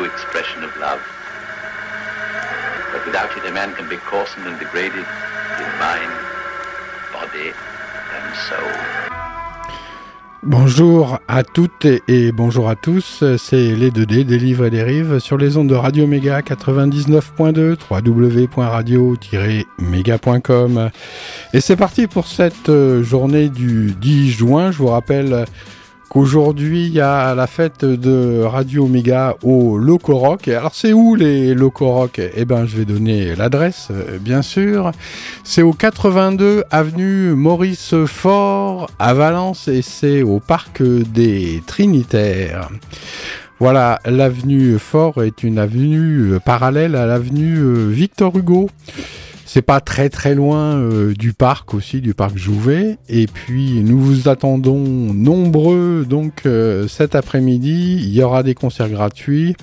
expression of love. But without it, a man can be and degraded in mind, body, and soul. Bonjour à toutes et bonjour à tous, c'est les 2D des livres et des rives sur les ondes de Radio Méga 99.2 www.radio-méga.com et c'est parti pour cette euh, journée du 10 juin, je vous rappelle qu'aujourd'hui il y a la fête de Radio Méga au Loco Rock. alors c'est où les Loco Rock? Eh ben je vais donner l'adresse euh, bien sûr. C'est au 82 avenue Maurice Fort à Valence et c'est au parc des Trinitaires. Voilà, l'avenue Fort est une avenue euh, parallèle à l'avenue euh, Victor Hugo. C'est pas très très loin euh, du parc aussi, du parc Jouvet. Et puis nous vous attendons nombreux donc euh, cet après-midi. Il y aura des concerts gratuits.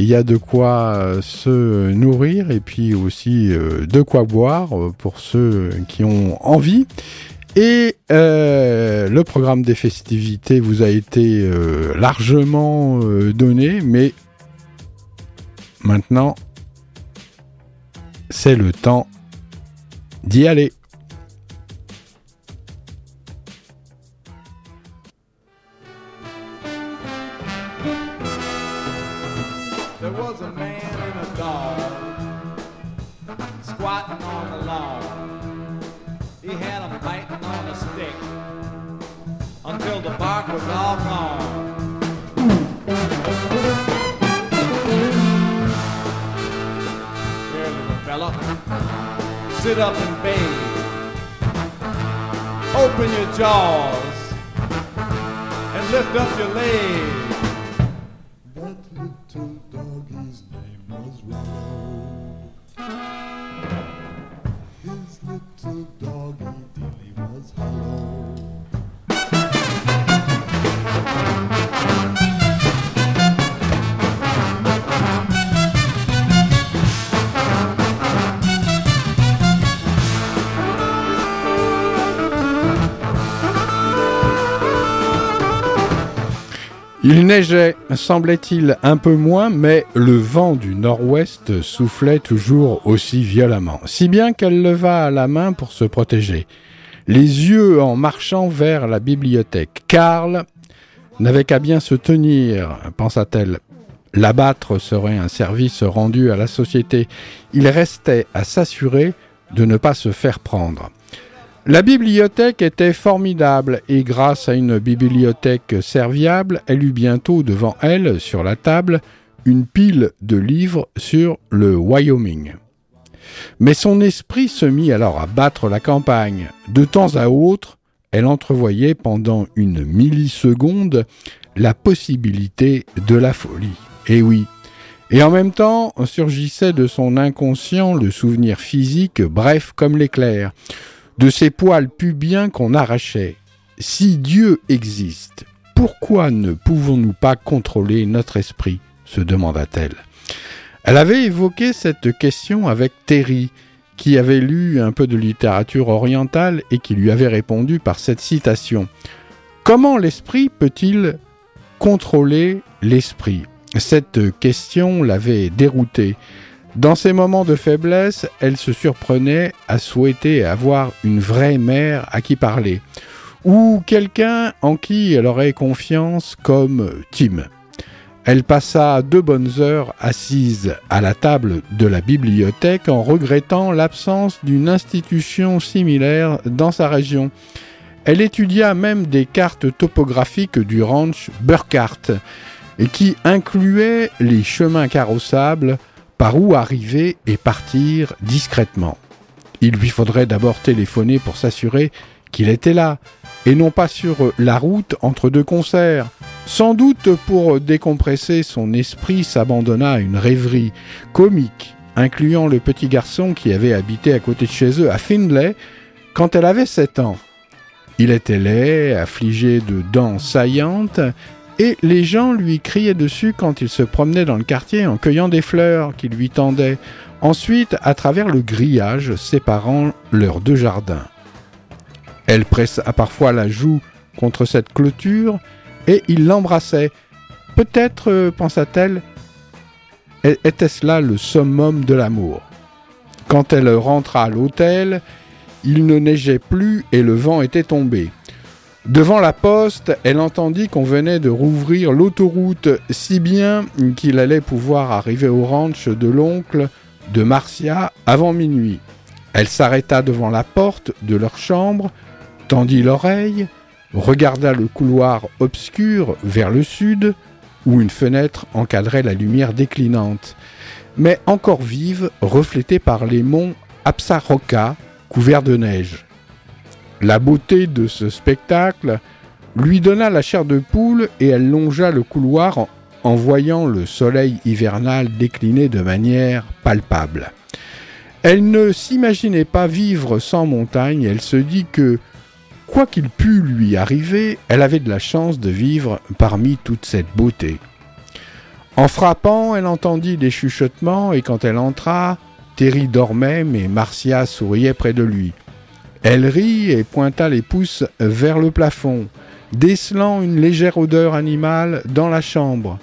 Il y a de quoi euh, se nourrir et puis aussi de quoi boire pour ceux qui ont envie. Et le programme des festivités vous a été largement donné, mais maintenant c'est le temps d'y aller. Semblait-il, un peu moins, mais le vent du nord-ouest soufflait toujours aussi violemment, si bien qu'elle leva la main pour se protéger, les yeux en marchant vers la bibliothèque. Karl n'avait qu'à bien se tenir, pensa-t-elle. L'abattre serait un service rendu à la société. Il restait à s'assurer de ne pas se faire prendre. La bibliothèque était formidable et grâce à une bibliothèque serviable, elle eut bientôt devant elle, sur la table, une pile de livres sur le Wyoming. Mais son esprit se mit alors à battre la campagne. De temps à autre, elle entrevoyait pendant une milliseconde la possibilité de la folie. Eh oui. Et en même temps surgissait de son inconscient le souvenir physique, bref comme l'éclair de ces poils pubiens qu'on arrachait. Si Dieu existe, pourquoi ne pouvons-nous pas contrôler notre esprit se demanda-t-elle. Elle avait évoqué cette question avec Terry, qui avait lu un peu de littérature orientale et qui lui avait répondu par cette citation. Comment l'esprit peut-il contrôler l'esprit? Cette question l'avait déroutée. Dans ces moments de faiblesse, elle se surprenait à souhaiter avoir une vraie mère à qui parler, ou quelqu'un en qui elle aurait confiance comme Tim. Elle passa deux bonnes heures assise à la table de la bibliothèque en regrettant l'absence d'une institution similaire dans sa région. Elle étudia même des cartes topographiques du ranch Burkhardt, qui incluaient les chemins carrossables, par où arriver et partir discrètement. Il lui faudrait d'abord téléphoner pour s'assurer qu'il était là, et non pas sur la route entre deux concerts. Sans doute pour décompresser, son esprit s'abandonna à une rêverie comique, incluant le petit garçon qui avait habité à côté de chez eux à Findlay quand elle avait 7 ans. Il était laid, affligé de dents saillantes, et les gens lui criaient dessus quand il se promenait dans le quartier en cueillant des fleurs qu'il lui tendait, ensuite à travers le grillage séparant leurs deux jardins. Elle pressa parfois la joue contre cette clôture, et il l'embrassait. Peut-être, euh, pensa-t-elle, était-ce là le summum de l'amour. Quand elle rentra à l'hôtel, il ne neigeait plus et le vent était tombé. Devant la poste, elle entendit qu'on venait de rouvrir l'autoroute si bien qu'il allait pouvoir arriver au ranch de l'oncle de Marcia avant minuit. Elle s'arrêta devant la porte de leur chambre, tendit l'oreille, regarda le couloir obscur vers le sud, où une fenêtre encadrait la lumière déclinante, mais encore vive, reflétée par les monts Apsaroka, couverts de neige. La beauté de ce spectacle lui donna la chair de poule et elle longea le couloir en, voyant le soleil hivernal décliner de manière palpable. Elle ne s'imaginait pas vivre sans montagne, elle se dit que Quoi qu'il pût lui arriver, elle avait de la chance de vivre parmi toute cette beauté. En frappant, elle entendit des chuchotements et quand elle entra, Terry dormait mais Marcia souriait près de lui. Elle rit et pointa les pouces vers le plafond, décelant une légère odeur animale dans la chambre.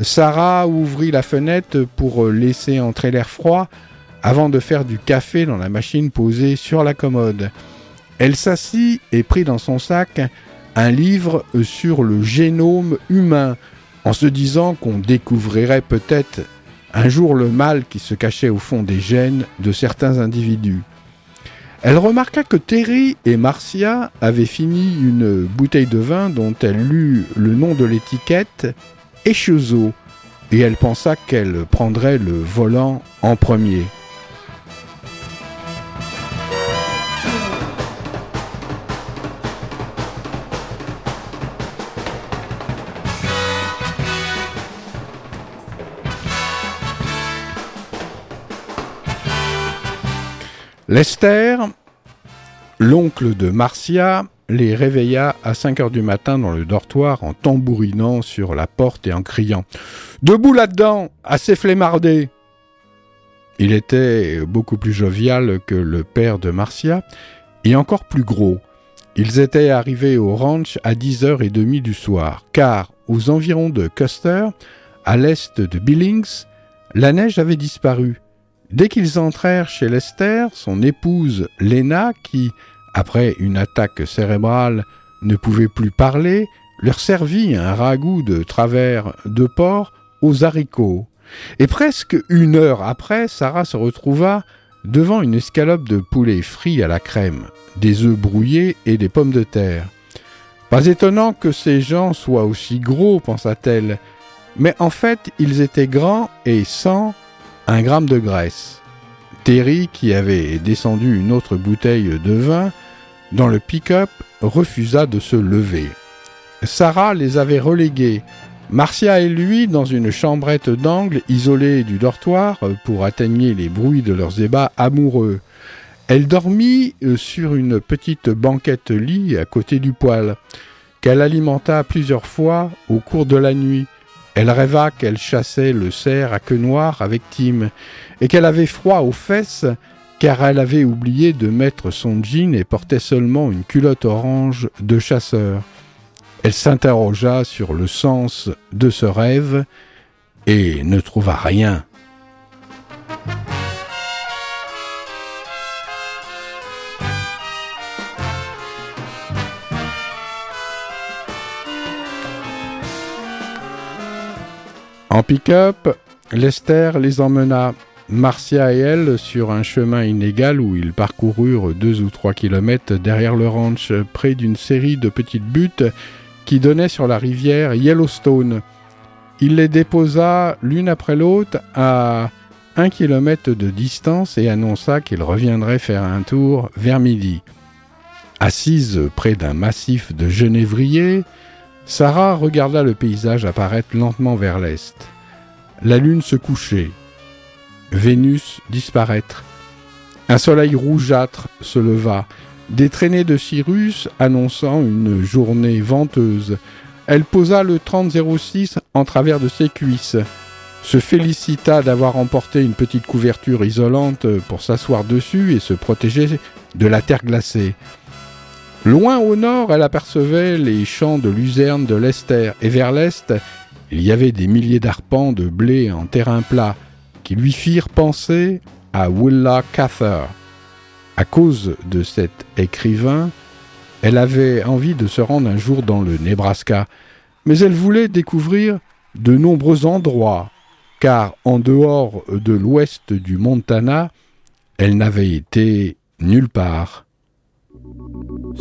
Sarah ouvrit la fenêtre pour laisser entrer l'air froid avant de faire du café dans la machine posée sur la commode. Elle s'assit et prit dans son sac un livre sur le génome humain, en se disant qu'on découvrirait peut-être un jour le mal qui se cachait au fond des gènes de certains individus. Elle remarqua que Terry et Marcia avaient fini une bouteille de vin dont elle lut le nom de l'étiquette Echezo, et elle pensa qu'elle prendrait le volant en premier. Lester, l'oncle de Marcia, les réveilla à 5 heures du matin dans le dortoir en tambourinant sur la porte et en criant. Debout là-dedans, assez flemmardé Il était beaucoup plus jovial que le père de Marcia et encore plus gros. Ils étaient arrivés au ranch à 10h30 du soir, car aux environs de Custer, à l'est de Billings, la neige avait disparu Dès qu'ils entrèrent chez Lester, son épouse Lena, qui, après une attaque cérébrale, ne pouvait plus parler, leur servit un ragoût de travers de porc aux haricots. Et presque une heure après, Sarah se retrouva devant une escalope de poulet frit à la crème, des œufs brouillés et des pommes de terre. Pas étonnant que ces gens soient aussi gros, pensa-t-elle, mais en fait ils étaient grands et sans un gramme de graisse. Terry, qui avait descendu une autre bouteille de vin, dans le pick-up, refusa de se lever. Sarah les avait relégués, Marcia et lui dans une chambrette d'angle isolée du dortoir pour atténuer les bruits de leurs ébats amoureux. Elle dormit euh, sur une petite banquette lit à côté du poêle, qu'elle alimenta plusieurs fois au cours de la nuit, elle rêva qu'elle chassait le cerf à queue noire avec Tim, et qu'elle avait froid aux fesses car elle avait oublié de mettre son jean et portait seulement une culotte orange de chasseur. Elle s'interrogea sur le sens de ce rêve et ne trouva rien. En pick-up, Lester les emmena, Marcia et elle, sur un chemin inégal où ils parcoururent deux ou trois kilomètres derrière le ranch, près d'une série de petites buttes qui donnaient sur la rivière Yellowstone. Il les déposa l'une après l'autre à un kilomètre de distance et annonça qu'il reviendrait faire un tour vers midi. Assise près d'un massif de genévriers, Sarah regarda le paysage apparaître lentement vers l'est. La lune se couchait, Vénus disparaître. Un soleil rougeâtre se leva, des traînées de Cyrus annonçant une journée venteuse. Elle posa le 3006 en travers de ses cuisses, se félicita d'avoir emporté une petite couverture isolante pour s'asseoir dessus et se protéger de la terre glacée. Loin au nord, elle apercevait les champs de luzerne de l'Esther, et vers l'est, il y avait des milliers d'arpents de blé en terrain plat qui lui firent penser à Willa Cather. À cause de cet écrivain, elle avait envie de se rendre un jour dans le Nebraska, mais elle voulait découvrir de nombreux endroits, car en dehors de l'ouest du Montana, elle n'avait été nulle part.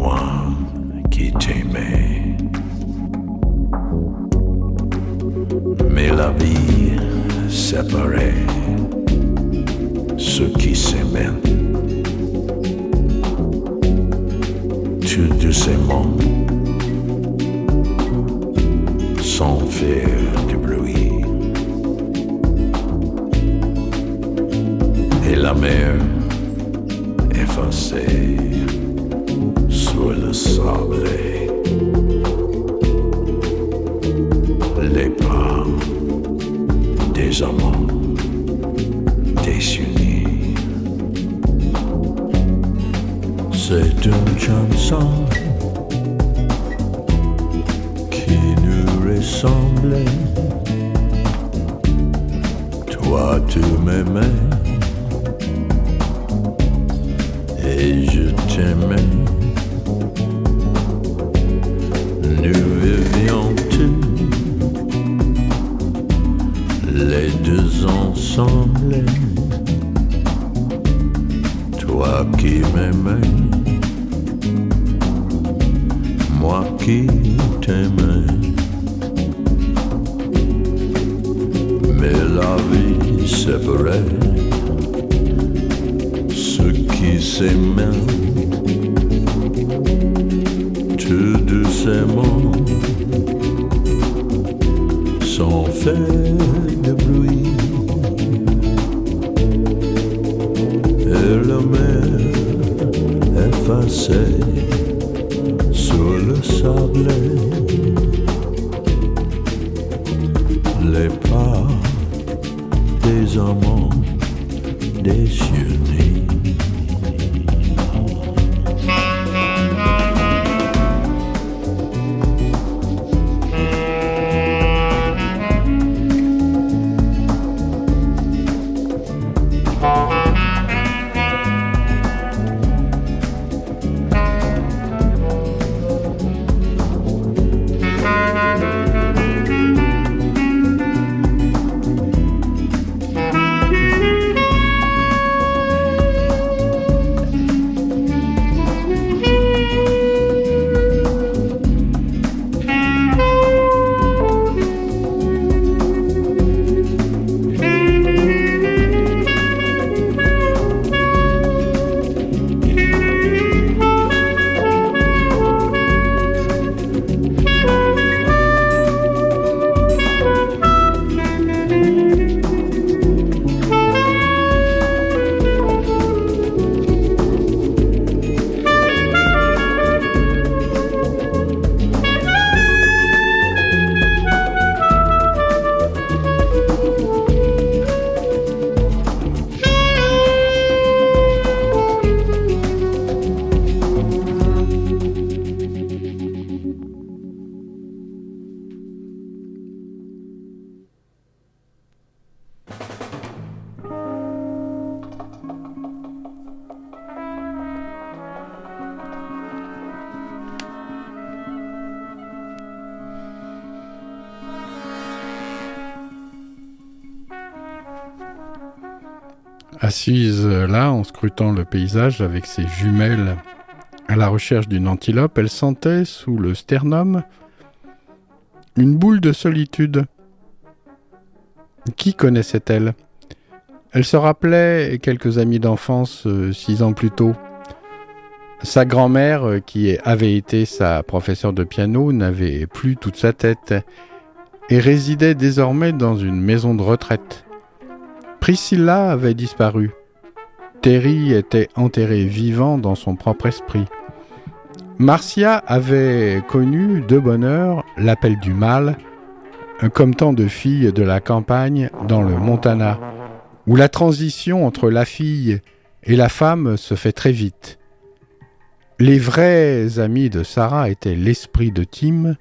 moi qui t'aimais. Mais la vie séparait ceux qui s'aimaient. Tout doucement, sans faire de bruit. Et la mer effacée sur le sable. Les pas des amants désunis. C'est une chanson qui nous ressemblait. Toi, tu m'aimais et je t'aimais. Nous vivions tous les deux ensemble. Toi qui m'aimais, moi qui t'aimais. Mais la vie séparait qui s'aimaient tout doucement sans faire de bruit. Et la mer effacée sur le sable. Là en scrutant le paysage avec ses jumelles à la recherche d'une antilope, elle sentait sous le sternum une boule de solitude. Qui connaissait-elle? Elle se rappelait quelques amis d'enfance euh, six ans plus tôt. Sa grand-mère, euh, qui avait été sa professeure de piano, n'avait plus toute sa tête et résidait désormais dans une maison de retraite. Priscilla avait disparu. Terry était enterré vivant dans son propre esprit. Marcia avait connu de bonheur l'appel du mal, comme tant de filles de la campagne dans le Montana, où la transition entre la fille et la femme se fait très vite. Les vrais amis de Sarah étaient l'esprit de Tim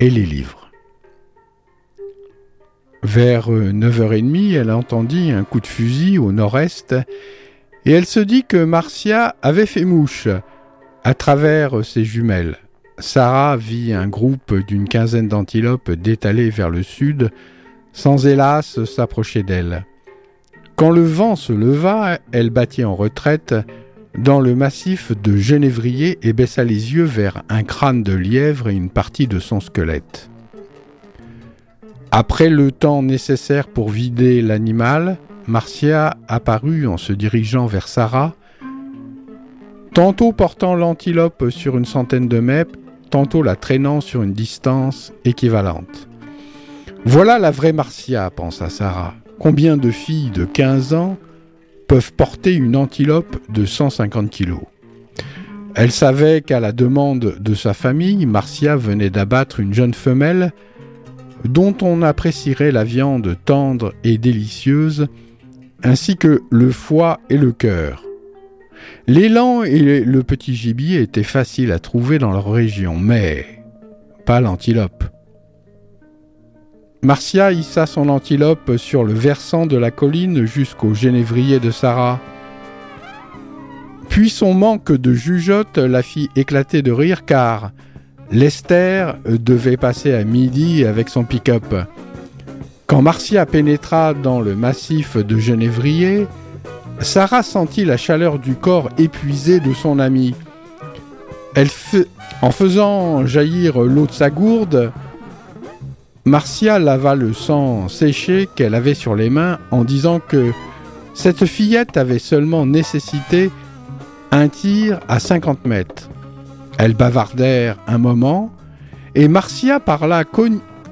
et les livres. Vers 9h30, elle entendit un coup de fusil au nord-est et elle se dit que Marcia avait fait mouche à travers ses jumelles. Sarah vit un groupe d'une quinzaine d'antilopes détalées vers le sud, sans hélas s'approcher d'elle. Quand le vent se leva, elle battit en retraite dans le massif de Genévrier et baissa les yeux vers un crâne de lièvre et une partie de son squelette. Après le temps nécessaire pour vider l'animal, Marcia apparut en se dirigeant vers Sarah, tantôt portant l'antilope sur une centaine de mètres, tantôt la traînant sur une distance équivalente. Voilà la vraie Marcia, pensa Sarah. Combien de filles de 15 ans peuvent porter une antilope de 150 kilos? Elle savait qu'à la demande de sa famille, Marcia venait d'abattre une jeune femelle dont on apprécierait la viande tendre et délicieuse, ainsi que le foie et le cœur. L'élan et le petit gibier étaient faciles à trouver dans leur région, mais pas l'antilope. Marcia hissa son antilope sur le versant de la colline jusqu'au génévrier de Sarah. Puis son manque de jugeote la fit éclater de rire car, Lester devait passer à midi avec son pick-up. Quand Marcia pénétra dans le massif de Genévrier, Sarah sentit la chaleur du corps épuisé de son ami. Elle En faisant jaillir l'eau de sa gourde, Marcia lava le sang séché qu'elle avait sur les mains en disant que cette fillette avait seulement nécessité un tir à 50 mètres. Elles bavardèrent un moment, et Marcia parla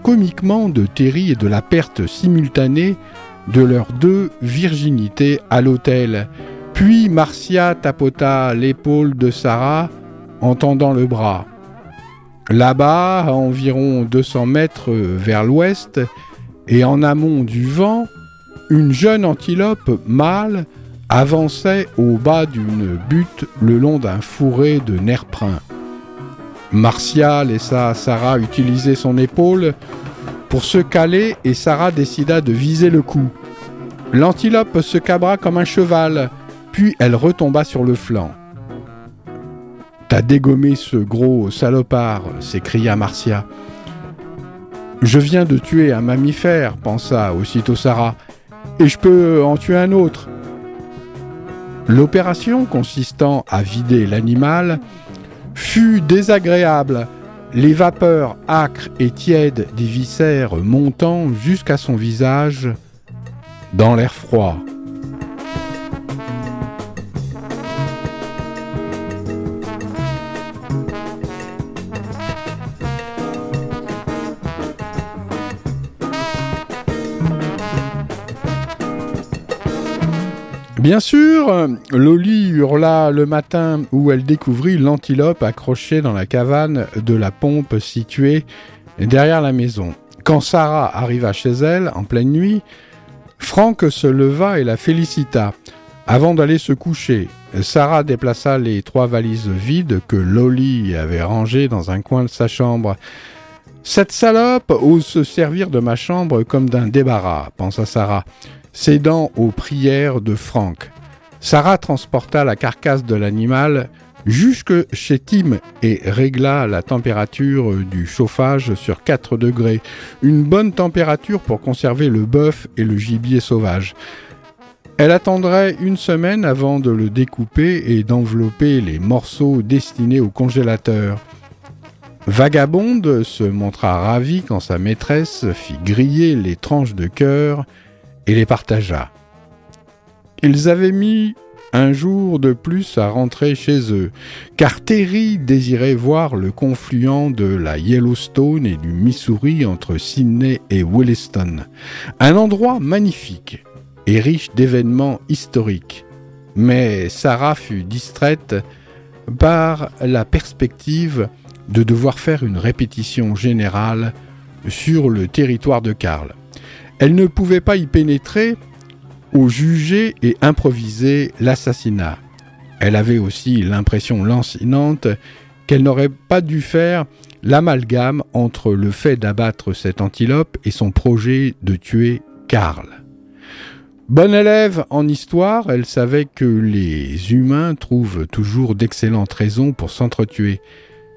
comiquement de Terry et de la perte simultanée de leurs deux virginités à l'hôtel. Puis Marcia tapota l'épaule de Sarah en tendant le bras. Là-bas, à environ 200 mètres vers l'ouest, et en amont du vent, une jeune antilope mâle avançait au bas d'une butte le long d'un fourré de Marcia laissa Sarah utiliser son épaule pour se caler et Sarah décida de viser le coup. L'antilope se cabra comme un cheval, puis elle retomba sur le flanc. T'as dégommé ce gros salopard, s'écria Marcia. Je viens de tuer un mammifère, pensa aussitôt Sarah, et je peux en tuer un autre. L'opération consistant à vider l'animal fut désagréable, les vapeurs âcres et tièdes des viscères montant jusqu'à son visage dans l'air froid. Bien sûr, Loli hurla le matin où elle découvrit l'antilope accrochée dans la cavane de la pompe située derrière la maison. Quand Sarah arriva chez elle en pleine nuit, Franck se leva et la félicita. Avant d'aller se coucher, Sarah déplaça les trois valises vides que Loli avait rangées dans un coin de sa chambre. Cette salope ose se servir de ma chambre comme d'un débarras, pensa Sarah cédant aux prières de Franck. Sarah transporta la carcasse de l'animal jusque chez Tim et régla la température du chauffage sur 4 degrés, une bonne température pour conserver le bœuf et le gibier sauvage. Elle attendrait une semaine avant de le découper et d'envelopper les morceaux destinés au congélateur. Vagabonde se montra ravie quand sa maîtresse fit griller les tranches de cœur et les partagea. Ils avaient mis un jour de plus à rentrer chez eux, car Terry désirait voir le confluent de la Yellowstone et du Missouri entre Sydney et Williston. Un endroit magnifique et riche d'événements historiques. Mais Sarah fut distraite par la perspective de devoir faire une répétition générale sur le territoire de Karl. Elle ne pouvait pas y pénétrer ou juger et improviser l'assassinat. Elle avait aussi l'impression lancinante qu'elle n'aurait pas dû faire l'amalgame entre le fait d'abattre cette antilope et son projet de tuer Karl. Bonne élève en histoire, elle savait que les humains trouvent toujours d'excellentes raisons pour s'entretuer.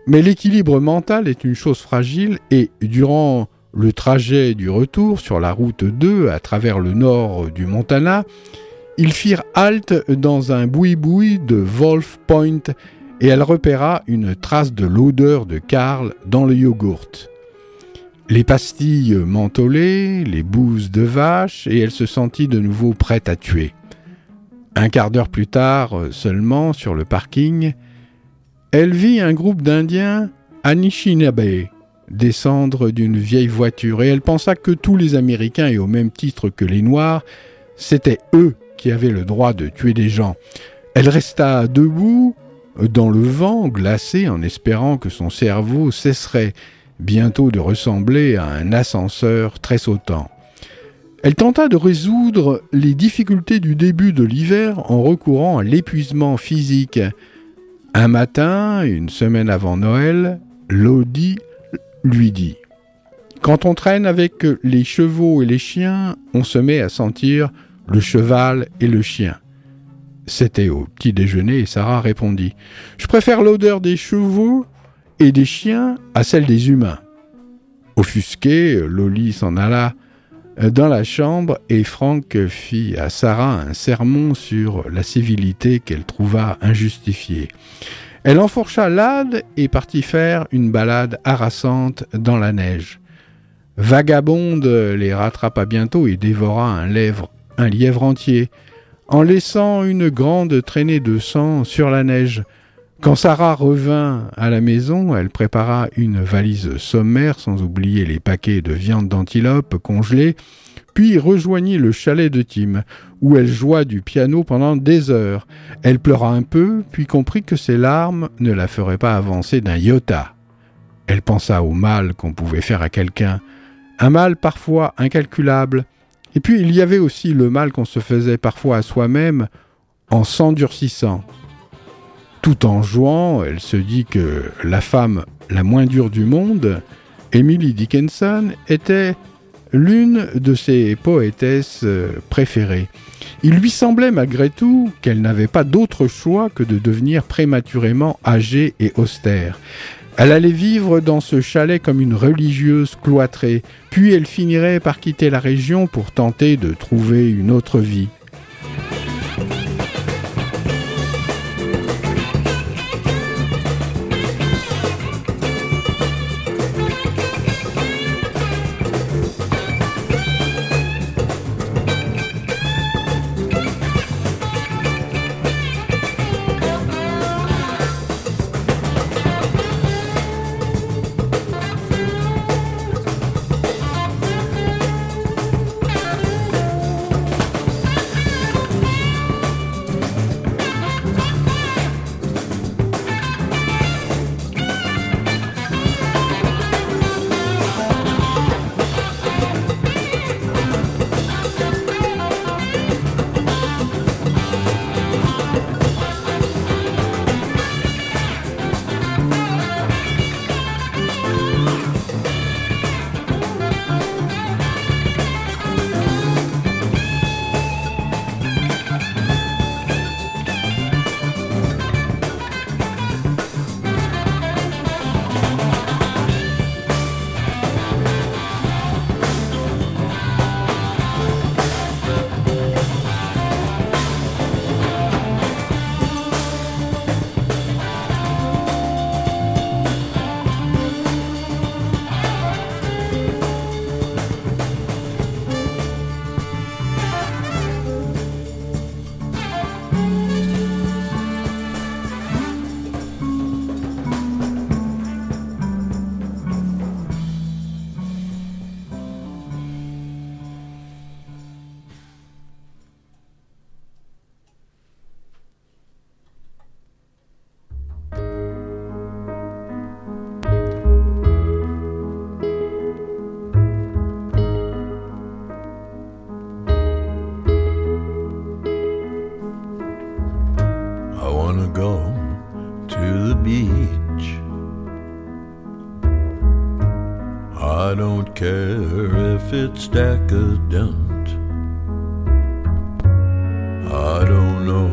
Mais l'équilibre mental est une chose fragile et durant le trajet du retour sur la route 2 à travers le nord du Montana, ils firent halte dans un boui-boui de Wolf Point et elle repéra une trace de l'odeur de Karl dans le yogourt. Les pastilles mentholées, les bouses de vache, et elle se sentit de nouveau prête à tuer. Un quart d'heure plus tard seulement, sur le parking, elle vit un groupe d'Indiens Anishinaabe descendre d'une vieille voiture et elle pensa que tous les Américains, et au même titre que les Noirs, c'étaient eux qui avaient le droit de tuer des gens. Elle resta debout, dans le vent, glacée, en espérant que son cerveau cesserait bientôt de ressembler à un ascenseur très sautant. Elle tenta de résoudre les difficultés du début de l'hiver en recourant à l'épuisement physique, un matin, une semaine avant Noël, Lodi lui dit Quand on traîne avec les chevaux et les chiens, on se met à sentir le cheval et le chien. C'était au petit déjeuner et Sarah répondit Je préfère l'odeur des chevaux et des chiens à celle des humains. Offusqué, Loli s'en alla dans la chambre et Franck fit à Sarah un sermon sur la civilité qu'elle trouva injustifiée. Elle enfourcha l'âne et partit faire une balade harassante dans la neige. Vagabonde les rattrapa bientôt et dévora un, un lièvre entier, en laissant une grande traînée de sang sur la neige. Quand Sarah revint à la maison, elle prépara une valise sommaire, sans oublier les paquets de viande d'antilope congelée, puis rejoignit le chalet de Tim, où elle joua du piano pendant des heures. Elle pleura un peu, puis comprit que ses larmes ne la feraient pas avancer d'un iota. Elle pensa au mal qu'on pouvait faire à quelqu'un, un mal parfois incalculable, et puis il y avait aussi le mal qu'on se faisait parfois à soi-même en s'endurcissant. Tout en jouant, elle se dit que la femme la moins dure du monde, Emily Dickinson, était l'une de ses poétesses euh, préférées. Il lui semblait malgré tout qu'elle n'avait pas d'autre choix que de devenir prématurément âgée et austère. Elle allait vivre dans ce chalet comme une religieuse cloîtrée, puis elle finirait par quitter la région pour tenter de trouver une autre vie. Decadent. I don't know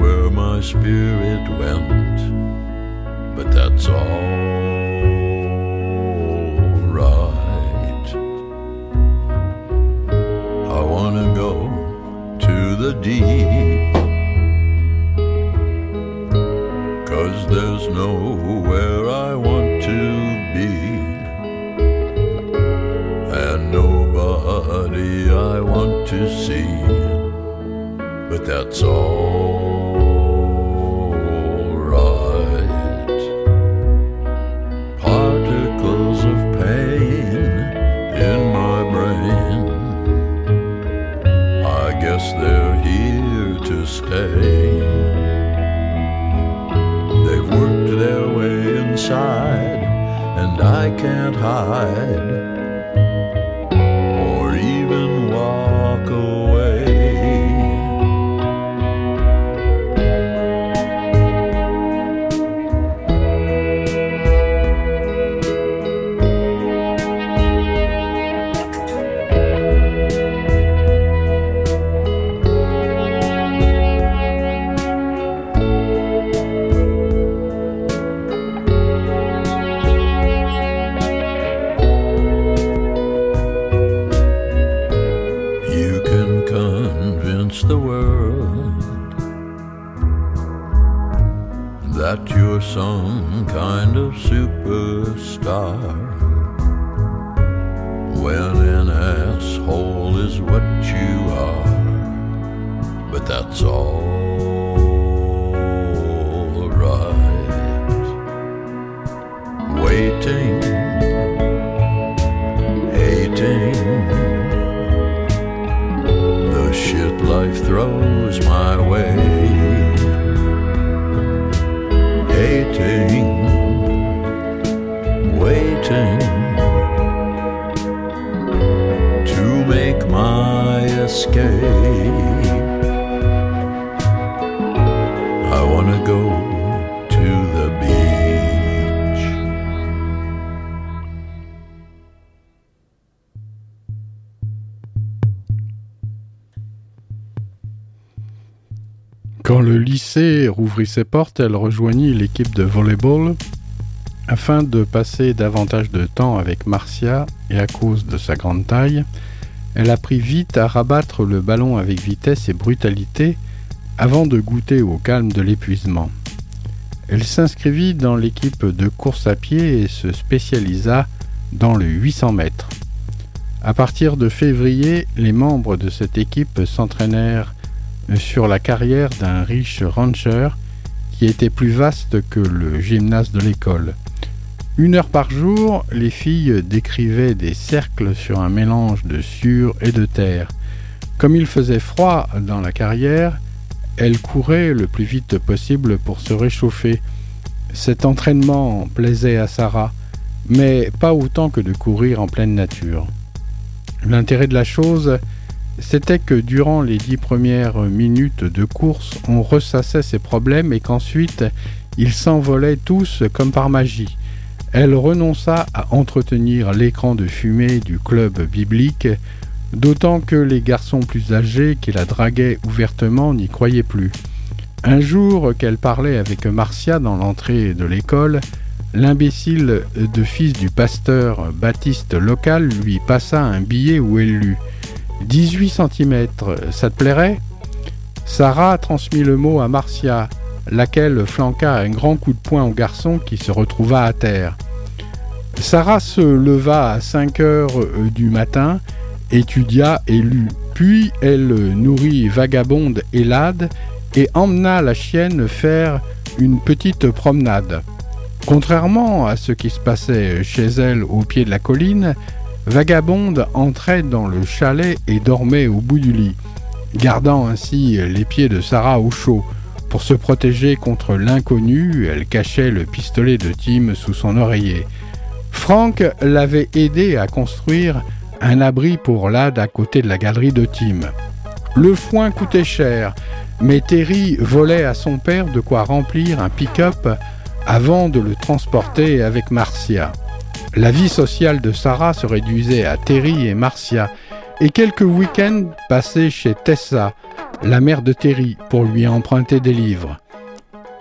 where my spirit went, but that's all right. I wanna go to the deep, cause there's nowhere I want to be, nobody I want to see but that's all right. Particles of pain in my brain. I guess they're here to stay. They've worked their way inside, and I can't hide superstar. When an asshole is what you are, but that's all right. Waiting, hating the shit life throws my way. Hating, waiting to make my escape. I wanna go to the beach. Quand le lycée rouvrit ses portes, elle rejoignit l'équipe de volleyball afin de passer davantage de temps avec Marcia et à cause de sa grande taille, elle apprit vite à rabattre le ballon avec vitesse et brutalité avant de goûter au calme de l'épuisement. Elle s'inscrivit dans l'équipe de course à pied et se spécialisa dans le 800 mètres. À partir de février, les membres de cette équipe s'entraînèrent sur la carrière d'un riche rancher qui était plus vaste que le gymnase de l'école. Une heure par jour, les filles décrivaient des cercles sur un mélange de sueur et de terre. Comme il faisait froid dans la carrière, elles couraient le plus vite possible pour se réchauffer. Cet entraînement plaisait à Sarah, mais pas autant que de courir en pleine nature. L'intérêt de la chose, c'était que durant les dix premières minutes de course, on ressassait ses problèmes et qu'ensuite ils s'envolaient tous comme par magie. Elle renonça à entretenir l'écran de fumée du club biblique, d'autant que les garçons plus âgés qui la draguaient ouvertement n'y croyaient plus. Un jour qu'elle parlait avec Marcia dans l'entrée de l'école, l'imbécile de fils du pasteur baptiste local lui passa un billet où elle lut. 18 cm, ça te plairait? Sarah transmit le mot à Marcia, laquelle flanqua un grand coup de poing au garçon qui se retrouva à terre. Sarah se leva à 5 heures euh, du matin, étudia et lut, puis elle nourrit Vagabonde et Lade et emmena la chienne faire une petite promenade. Contrairement à ce qui se passait chez elle au pied de la colline, Vagabonde entrait dans le chalet et dormait au bout du lit, gardant ainsi les pieds de Sarah au chaud. Pour se protéger contre l'inconnu, elle cachait le pistolet de Tim sous son oreiller. Frank l'avait aidé à construire un abri pour Lad à côté de la galerie de Tim. Le foin coûtait cher, mais Terry volait à son père de quoi remplir un pick-up avant de le transporter avec Marcia. La vie sociale de Sarah se réduisait à Terry et Marcia, et quelques week-ends passés chez Tessa, la mère de Terry, pour lui emprunter des livres.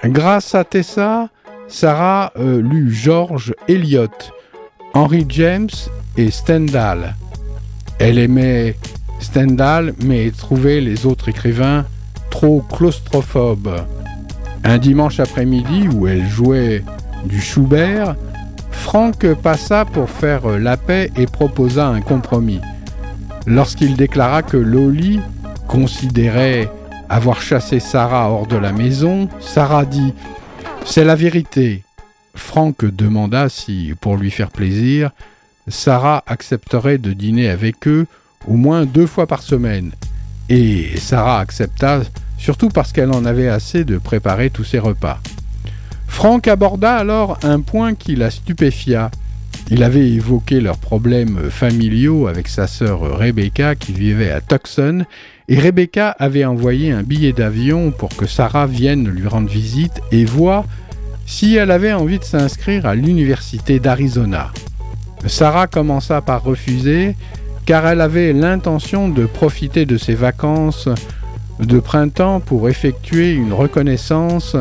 Grâce à Tessa, Sarah euh, lut George Eliot, Henry James et Stendhal. Elle aimait Stendhal, mais trouvait les autres écrivains trop claustrophobes. Un dimanche après-midi où elle jouait du Schubert, Franck passa pour faire la paix et proposa un compromis. Lorsqu'il déclara que Loli considérait avoir chassé Sarah hors de la maison, Sarah dit C'est la vérité. Franck demanda si, pour lui faire plaisir, Sarah accepterait de dîner avec eux au moins deux fois par semaine. Et Sarah accepta, surtout parce qu'elle en avait assez de préparer tous ses repas. Franck aborda alors un point qui la stupéfia. Il avait évoqué leurs problèmes familiaux avec sa sœur Rebecca qui vivait à Tucson, et Rebecca avait envoyé un billet d'avion pour que Sarah vienne lui rendre visite et voit si elle avait envie de s'inscrire à l'université d'Arizona. Sarah commença par refuser, car elle avait l'intention de profiter de ses vacances de printemps pour effectuer une reconnaissance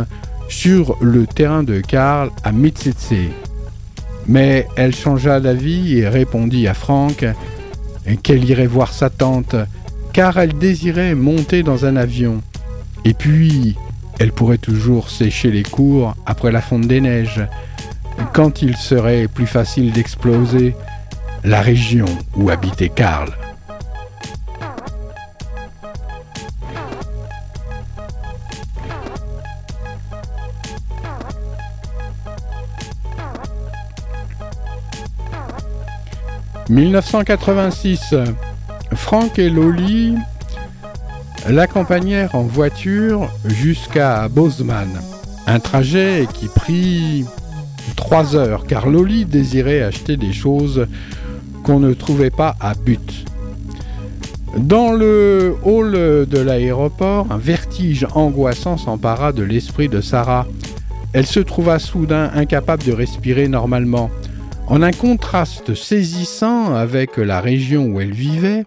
sur le terrain de Karl à Mitsitse. Mais elle changea d'avis et répondit à Franck qu'elle irait voir sa tante, car elle désirait monter dans un avion. Et puis, elle pourrait toujours sécher les cours après la fonte des neiges, quand il serait plus facile d'exploser la région où habitait Karl. « 1986. Franck et Loli l'accompagnèrent en voiture jusqu'à Bozeman. Un trajet qui prit trois heures car Loli désirait acheter des choses qu'on ne trouvait pas à but. Dans le hall de l'aéroport, un vertige angoissant s'empara de l'esprit de Sarah. Elle se trouva soudain incapable de respirer normalement. En un contraste saisissant avec la région où elle vivait,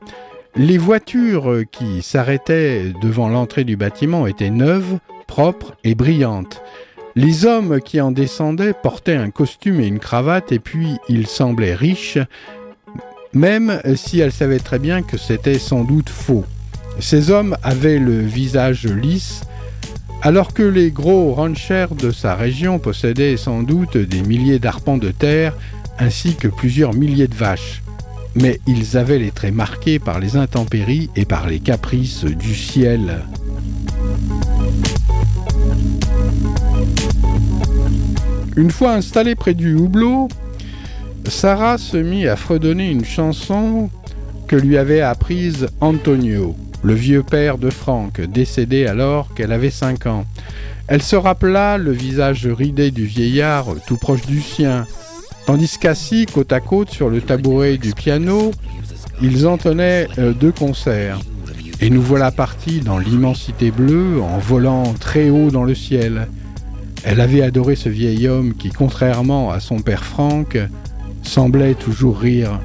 les voitures qui s'arrêtaient devant l'entrée du bâtiment étaient neuves, propres et brillantes. Les hommes qui en descendaient portaient un costume et une cravate et puis ils semblaient riches, même si elle savait très bien que c'était sans doute faux. Ces hommes avaient le visage lisse, alors que les gros ranchers de sa région possédaient sans doute des milliers d'arpents de terre ainsi que plusieurs milliers de vaches. Mais ils avaient les traits marqués par les intempéries et par les caprices du ciel. Une fois installée près du hublot, Sarah se mit à fredonner une chanson que lui avait apprise Antonio, le vieux père de Franck, décédé alors qu'elle avait 5 ans. Elle se rappela le visage ridé du vieillard tout proche du sien, tandis qu'assis côte à côte sur le tabouret du piano, ils entonnaient euh, deux concerts. Et nous voilà partis dans l'immensité bleue en volant très haut dans le ciel. Elle avait adoré ce vieil homme qui, contrairement à son père Franck, semblait toujours rire.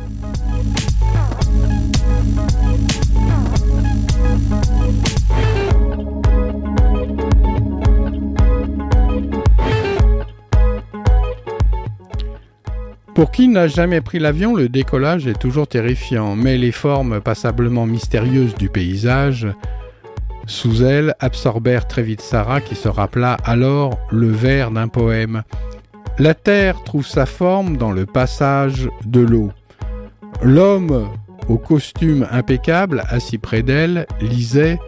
Pour qui n'a jamais pris l'avion, le décollage est toujours terrifiant, mais les formes passablement mystérieuses du paysage sous elle absorbèrent très vite Sarah qui se rappela alors le vers d'un poème. La terre trouve sa forme dans le passage de l'eau. L'homme au costume impeccable, assis près d'elle, lisait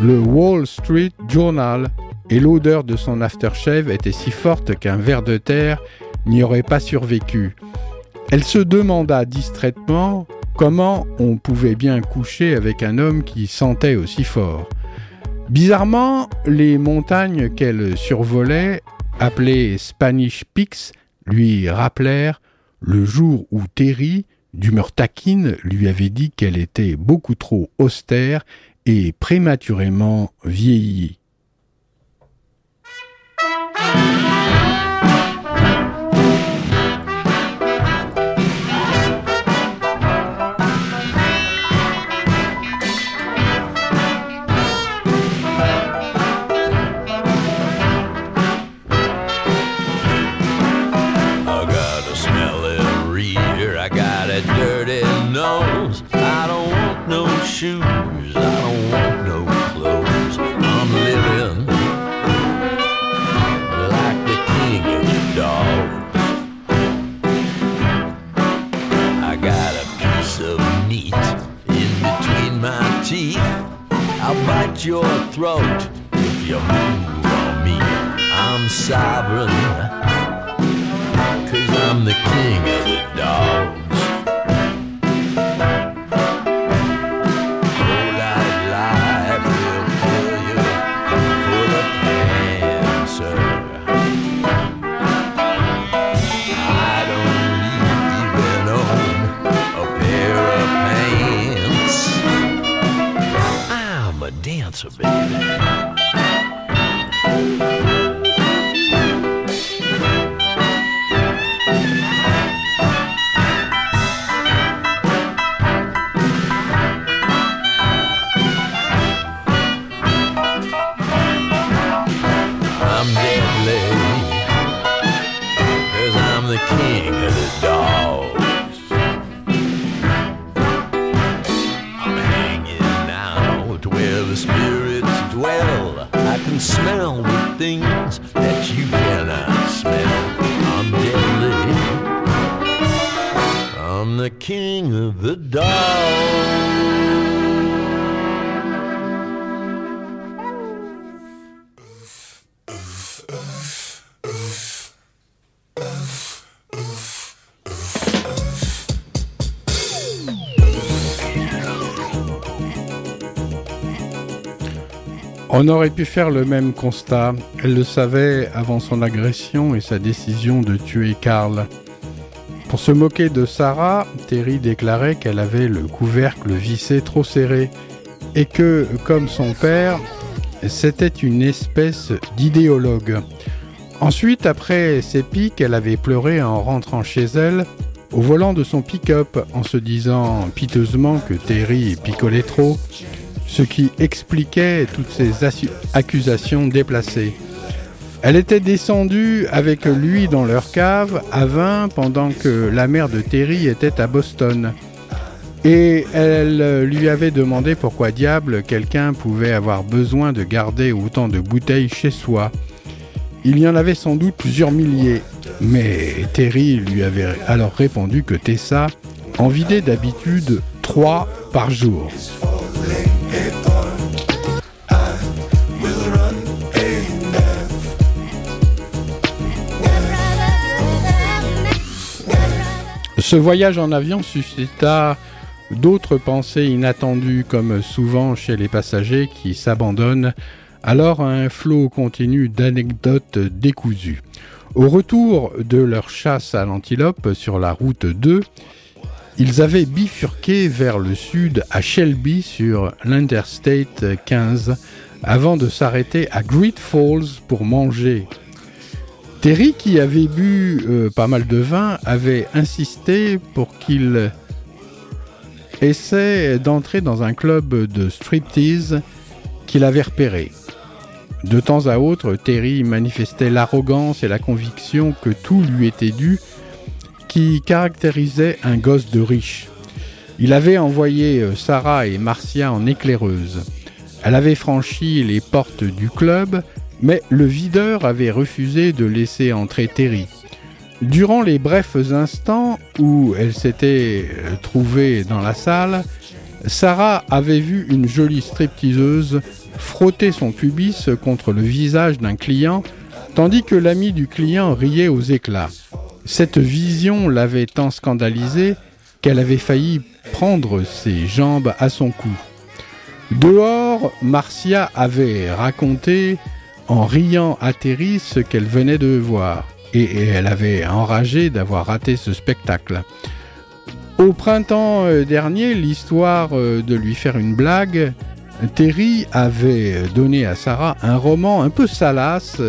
le Wall Street Journal et l'odeur de son aftershave était si forte qu'un ver de terre n'y aurait pas survécu. Elle se demanda distraitement comment on pouvait bien coucher avec un homme qui sentait aussi fort. Bizarrement, les montagnes qu'elle survolait appelés Spanish Peaks, lui rappelèrent le jour où Terry, d'humeur taquine, lui avait dit qu'elle était beaucoup trop austère et prématurément vieillie. Your throat if you move on me. I'm sovereign, cause I'm the king of the dogs. Dancer, baby. On aurait pu faire le même constat. Elle le savait avant son agression et sa décision de tuer Karl. Pour se moquer de Sarah, Terry déclarait qu'elle avait le couvercle vissé trop serré et que, comme son père, c'était une espèce d'idéologue. Ensuite, après ses piques, elle avait pleuré en rentrant chez elle au volant de son pick-up en se disant piteusement que Terry picolait trop, ce qui expliquait toutes ces accusations déplacées. Elle était descendue avec lui dans leur cave à vin pendant que la mère de Terry était à Boston. Et elle lui avait demandé pourquoi diable quelqu'un pouvait avoir besoin de garder autant de bouteilles chez soi. Il y en avait sans doute plusieurs milliers, mais Terry lui avait alors répondu que Tessa en vidait d'habitude trois par jour. Ce voyage en avion suscita d'autres pensées inattendues, comme souvent chez les passagers qui s'abandonnent alors un flot continu d'anecdotes décousues. Au retour de leur chasse à l'antilope sur la route 2, ils avaient bifurqué vers le sud à Shelby sur l'Interstate 15 avant de s'arrêter à Great Falls pour manger. Terry, qui avait bu euh, pas mal de vin, avait insisté pour qu'il essaie d'entrer dans un club de striptease qu'il avait repéré. De temps à autre, Terry manifestait l'arrogance et la conviction que tout lui était dû qui caractérisait un gosse de riche. Il avait envoyé euh, Sarah et Marcia en éclaireuse. Elle avait franchi les portes du club, mais le videur avait refusé de laisser entrer Terry. Durant les brefs instants où elle s'était euh, trouvée dans la salle, Sarah avait vu une jolie stripteaseuse frotter son pubis contre le visage d'un client, tandis que l'ami du client riait aux éclats. Cette vision l'avait tant scandalisée qu'elle avait failli prendre ses jambes à son cou. Dehors, Marcia avait raconté en riant à Terry ce qu'elle venait de voir, et, elle avait enragé d'avoir raté ce spectacle. Au printemps euh, dernier, l'histoire euh, de lui faire une blague, Terry avait donné à Sarah un roman un peu salace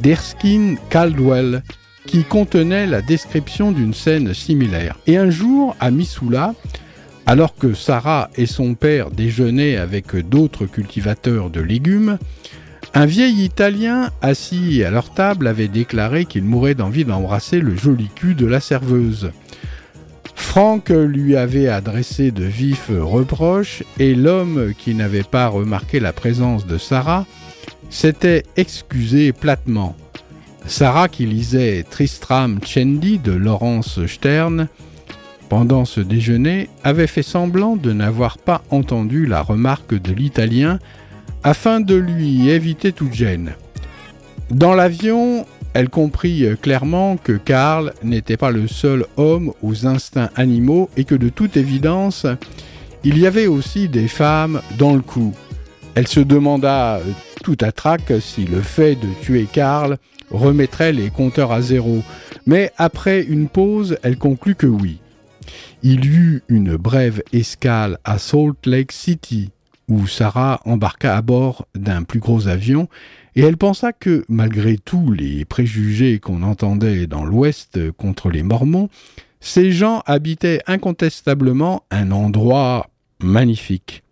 d'Erskine Caldwell qui contenait la description d'une scène similaire. Et un jour, à Missoula, alors que Sarah et son père déjeunaient avec d'autres cultivateurs de légumes, un vieil Italien assis à leur table avait déclaré qu'il mourait d'envie d'embrasser le joli cul de la serveuse. Franck lui avait adressé de vifs reproches et l'homme qui n'avait pas remarqué la présence de Sarah s'était excusé platement. Sarah, qui lisait Tristram Chendi de Laurence Stern, pendant ce déjeuner, avait fait semblant de n'avoir pas entendu la remarque de l'Italien afin de lui éviter toute gêne. Dans l'avion, elle comprit clairement que Karl n'était pas le seul homme aux instincts animaux et que de toute évidence, il y avait aussi des femmes dans le coup. Elle se demanda tout à trac si le fait de tuer Karl remettrait les compteurs à zéro, mais après une pause, elle conclut que oui. Il y eut une brève escale à Salt Lake City, où Sarah embarqua à bord d'un plus gros avion, et elle pensa que, malgré tous les préjugés qu'on entendait dans l'Ouest contre les Mormons, ces gens habitaient incontestablement un endroit magnifique.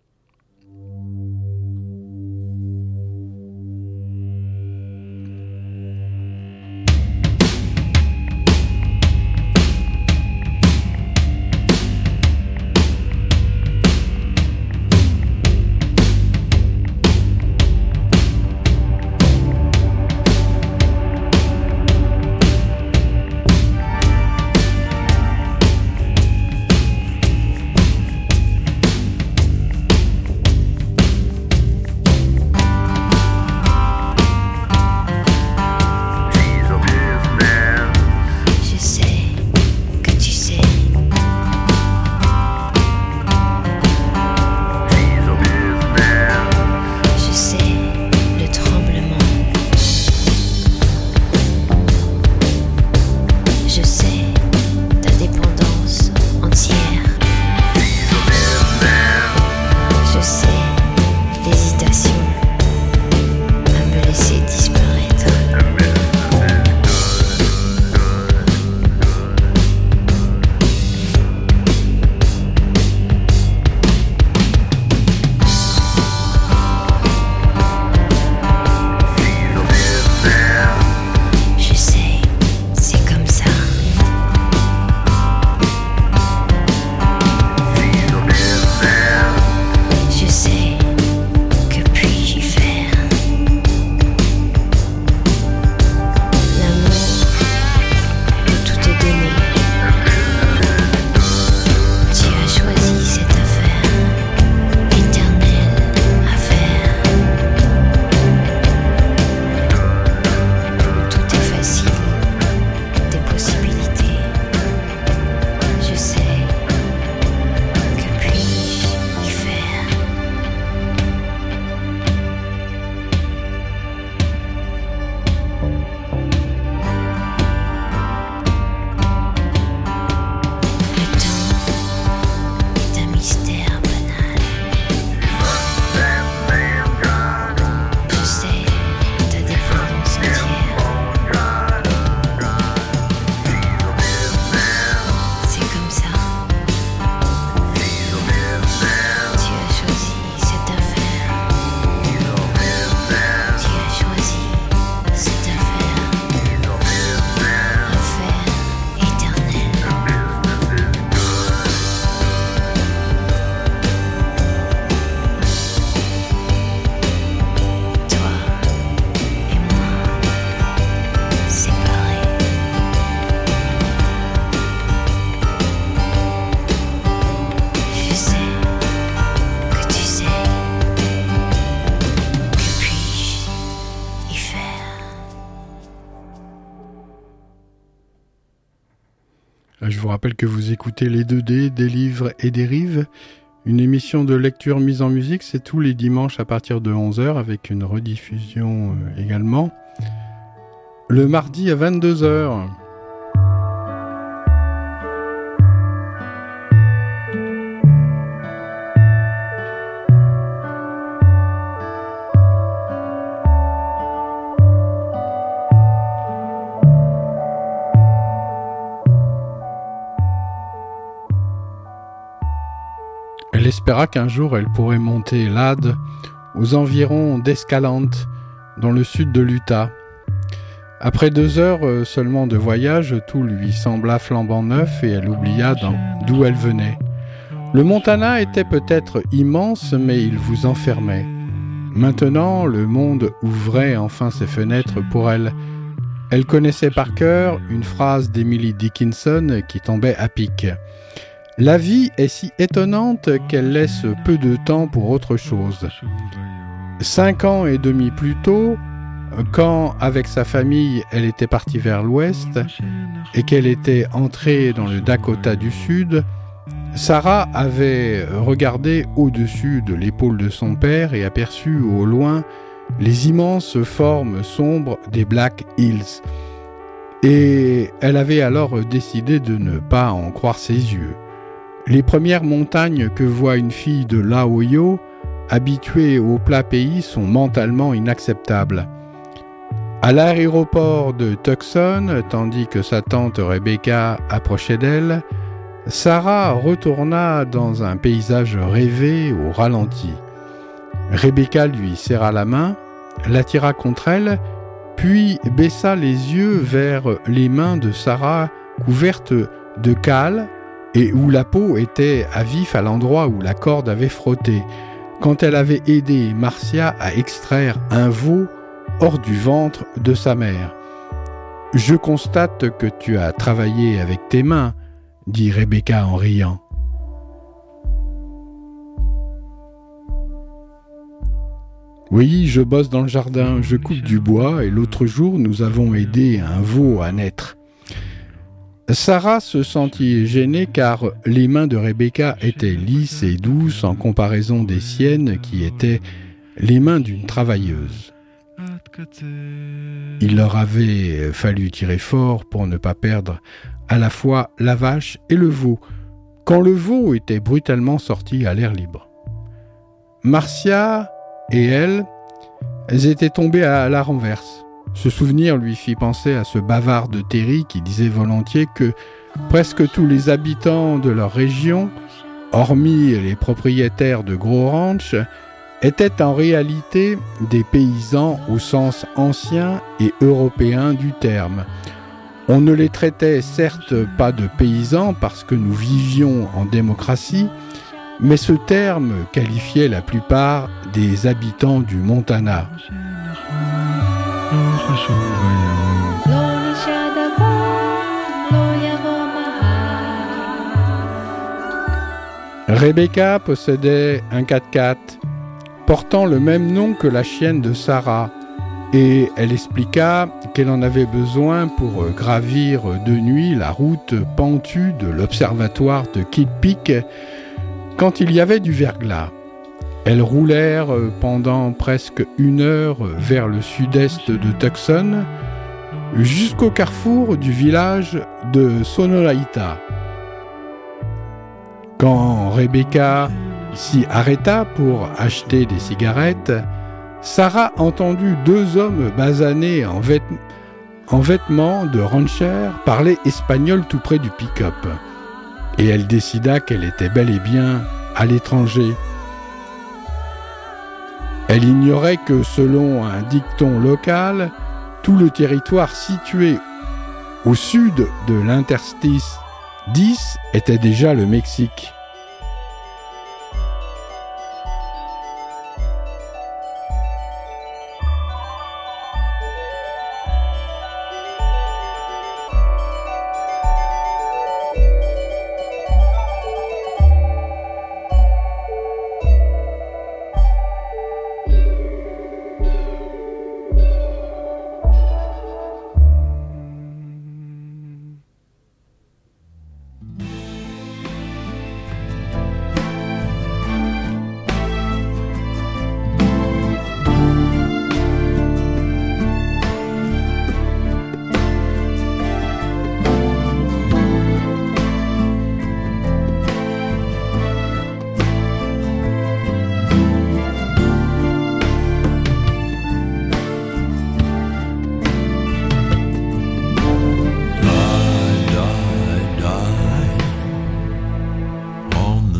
Que vous écoutez les 2D, des livres et des rives. Une émission de lecture mise en musique, c'est tous les dimanches à partir de 11h avec une rediffusion euh, également. Le mardi à 22h. Espéra qu'un jour elle pourrait monter l'Ade aux environs d'Escalante, dans le sud de l'Utah. Après deux heures euh, seulement de voyage, tout lui sembla flambant neuf et elle oublia d'où elle venait. Le Montana était peut-être immense, mais il vous enfermait. Maintenant, le monde ouvrait enfin ses fenêtres pour elle. Elle connaissait par cœur une phrase d'Emily Dickinson qui tombait à pic. La vie est si étonnante qu'elle laisse peu de temps pour autre chose. Cinq ans et demi plus tôt, quand, avec sa famille, elle était partie vers l'ouest et qu'elle était entrée dans le Dakota du Sud, Sarah avait regardé au-dessus de l'épaule de son père et aperçu au loin les immenses formes sombres des Black Hills. Et elle avait alors décidé de ne pas en croire ses yeux. Les premières montagnes que voit une fille de Laoyo, habituée au plat pays, sont mentalement inacceptables. À l'aéroport de Tucson, tandis que sa tante Rebecca approchait d'elle, Sarah retourna dans un paysage rêvé au ralenti. Rebecca lui serra la main, l'attira contre elle, puis baissa les yeux vers les mains de Sarah couvertes de cale et où la peau était à vif à l'endroit où la corde avait frotté, quand elle avait aidé Marcia à extraire un veau hors du ventre de sa mère. Je constate que tu as travaillé avec tes mains, dit Rebecca en riant. Oui, je bosse dans le jardin, je coupe du bois et l'autre jour nous avons aidé un veau à naître. Sarah se sentit gênée car les mains de Rebecca étaient lisses et douces en comparaison des siennes qui étaient les mains d'une travailleuse. Il leur avait fallu tirer fort pour ne pas perdre à la fois la vache et le veau, quand le veau était brutalement sorti à l'air libre. Marcia et elle, elles étaient tombées à la renverse. Ce souvenir lui fit penser à ce bavard de Terry qui disait volontiers que presque tous les habitants de leur région, hormis les propriétaires de gros ranchs, étaient en réalité des paysans au sens ancien et européen du terme. On ne les traitait certes pas de paysans parce que nous vivions en démocratie, mais ce terme qualifiait la plupart des habitants du Montana. Rebecca possédait un 4x4 portant le même nom que la chienne de Sarah, et elle expliqua qu'elle en avait besoin pour gravir de nuit la route pentue de l'observatoire de Kidd Peak quand il y avait du verglas. Elles roulèrent pendant presque une heure vers le sud-est de Tucson jusqu'au carrefour du village de Sonolaita. Quand Rebecca s'y arrêta pour acheter des cigarettes, Sarah entendit deux hommes basanés en, en vêtements de rancher parler espagnol tout près du pick-up. Et elle décida qu'elle était bel et bien à l'étranger. Elle ignorait que selon un dicton local, tout le territoire situé au sud de l'interstice 10 était déjà le Mexique.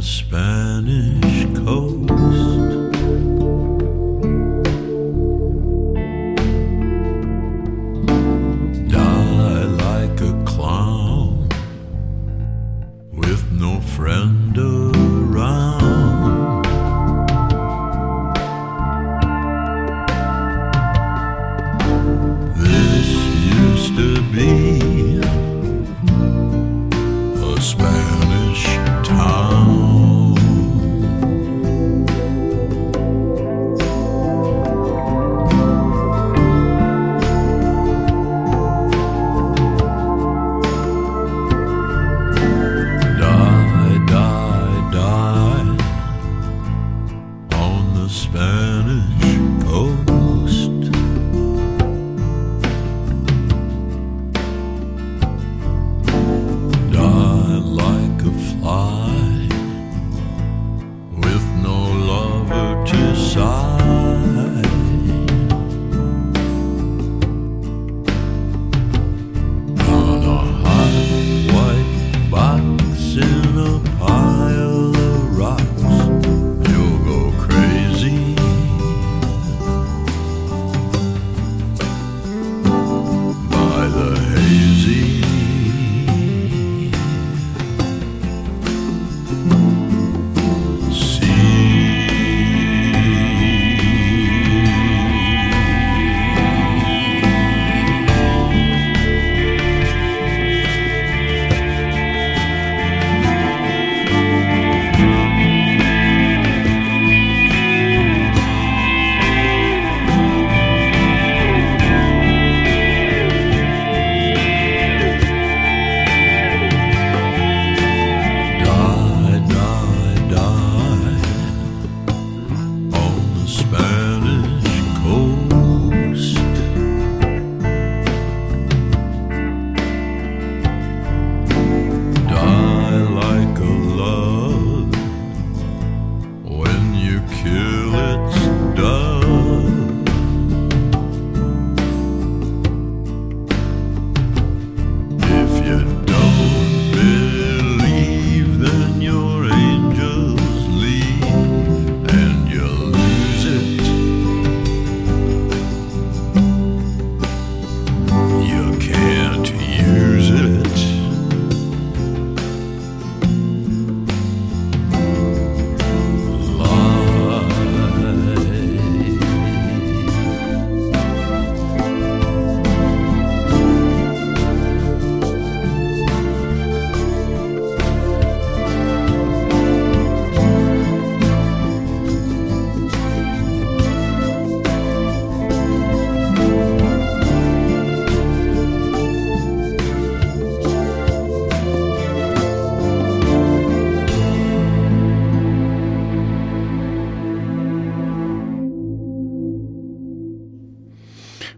Spanish coast.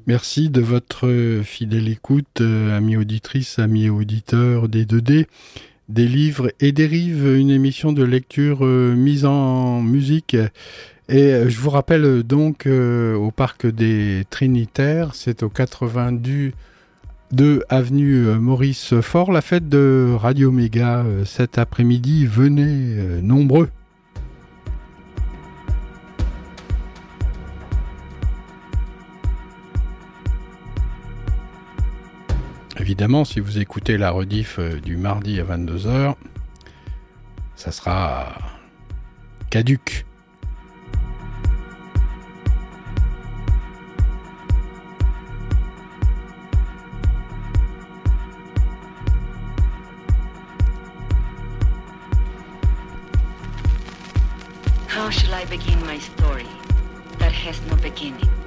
Merci de votre fidèle écoute, euh, amis auditrices, amis auditeurs des 2D, des livres et dérives, une émission de lecture euh, mise en musique. Et euh, je vous rappelle donc au parc des Trinitaires, c'est au 92 avenue Maurice Fort, la fête de Radio Méga cet après-midi. Venez nombreux. Évidemment, si vous écoutez la rediff euh, du mardi à 22h, ça sera beginning?